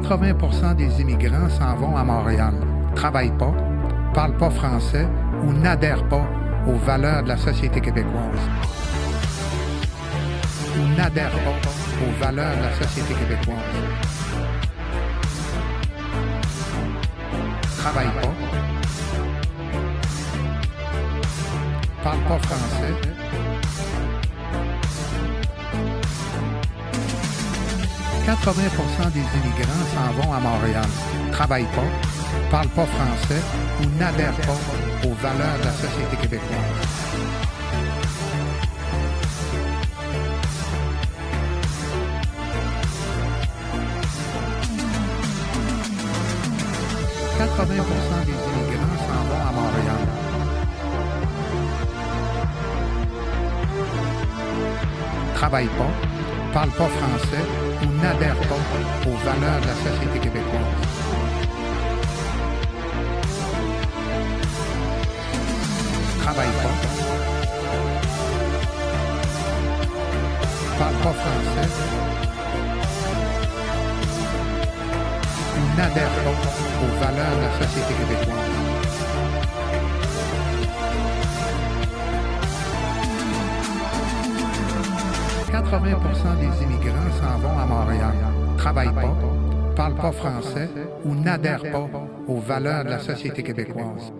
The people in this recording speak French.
80% des immigrants s'en vont à Montréal, travaillent pas, parlent pas français ou n'adhèrent pas aux valeurs de la société québécoise. Ou n'adhèrent pas aux valeurs de la société québécoise. Pas, parlent pas français. « 80% des immigrants s'en vont à Montréal, travaillent pas, parlent pas français ou n'adhèrent pas aux valeurs de la société québécoise. « 80% des immigrants s'en vont à Montréal. Travaillent pas, parlent pas français ou n'adhèrent pas aux valeurs de la société québécoise. Travaillent pas, parlent pas français ou n'adhèrent pas aux valeurs de la société québécoise. « 80% des immigrants s'en vont à Montréal, travaillent pas, parlent pas français ou n'adhèrent pas aux valeurs de la société québécoise.